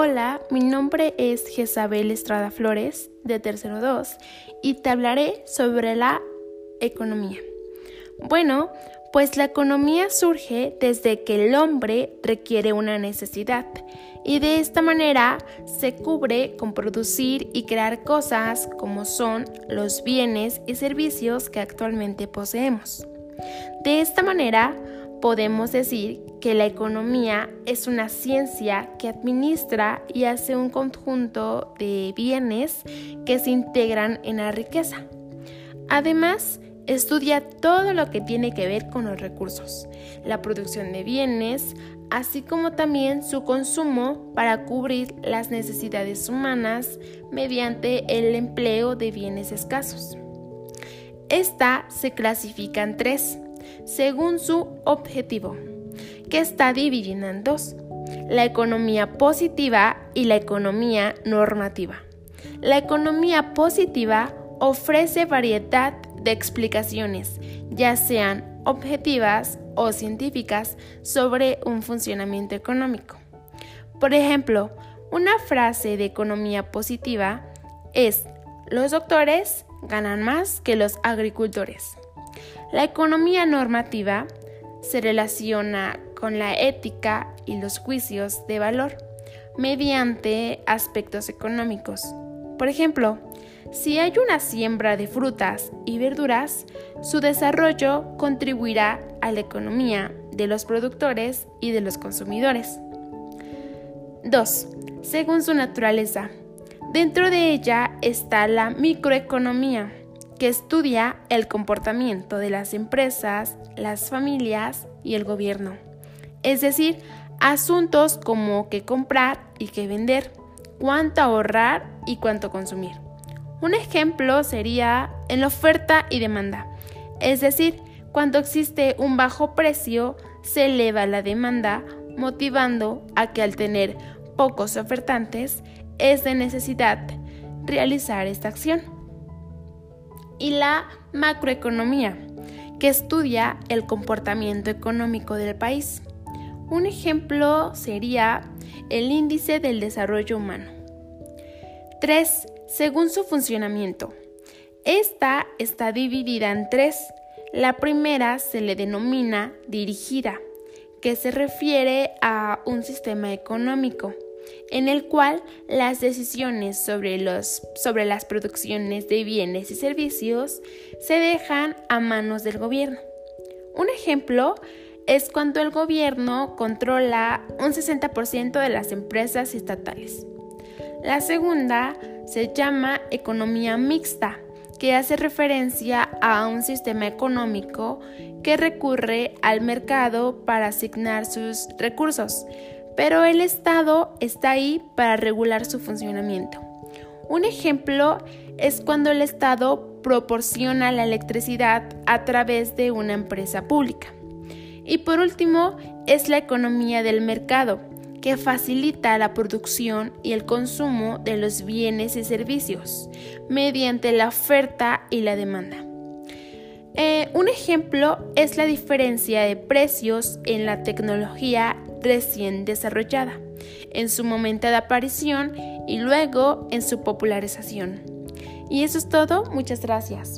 Hola, mi nombre es Jezabel Estrada Flores, de Tercero 2, y te hablaré sobre la economía. Bueno, pues la economía surge desde que el hombre requiere una necesidad y de esta manera se cubre con producir y crear cosas como son los bienes y servicios que actualmente poseemos. De esta manera podemos decir que la economía es una ciencia que administra y hace un conjunto de bienes que se integran en la riqueza. Además, estudia todo lo que tiene que ver con los recursos, la producción de bienes, así como también su consumo para cubrir las necesidades humanas mediante el empleo de bienes escasos. Esta se clasifica en tres, según su objetivo, que está dividida en dos, la economía positiva y la economía normativa. La economía positiva ofrece variedad de explicaciones, ya sean objetivas o científicas, sobre un funcionamiento económico. Por ejemplo, una frase de economía positiva es, los doctores ganan más que los agricultores. La economía normativa se relaciona con la ética y los juicios de valor mediante aspectos económicos. Por ejemplo, si hay una siembra de frutas y verduras, su desarrollo contribuirá a la economía de los productores y de los consumidores. 2. Según su naturaleza. Dentro de ella está la microeconomía, que estudia el comportamiento de las empresas, las familias y el gobierno. Es decir, asuntos como qué comprar y qué vender, cuánto ahorrar y cuánto consumir. Un ejemplo sería en la oferta y demanda, es decir, cuando existe un bajo precio, se eleva la demanda, motivando a que al tener pocos ofertantes, es de necesidad realizar esta acción. Y la macroeconomía, que estudia el comportamiento económico del país. Un ejemplo sería el índice del desarrollo humano. 3 según su funcionamiento. Esta está dividida en tres. La primera se le denomina dirigida, que se refiere a un sistema económico en el cual las decisiones sobre, los, sobre las producciones de bienes y servicios se dejan a manos del gobierno. Un ejemplo es cuando el gobierno controla un 60% de las empresas estatales. La segunda se llama economía mixta, que hace referencia a un sistema económico que recurre al mercado para asignar sus recursos, pero el Estado está ahí para regular su funcionamiento. Un ejemplo es cuando el Estado proporciona la electricidad a través de una empresa pública. Y por último, es la economía del mercado, que facilita la producción y el consumo de los bienes y servicios mediante la oferta y la demanda. Eh, un ejemplo es la diferencia de precios en la tecnología recién desarrollada, en su momento de aparición y luego en su popularización. Y eso es todo, muchas gracias.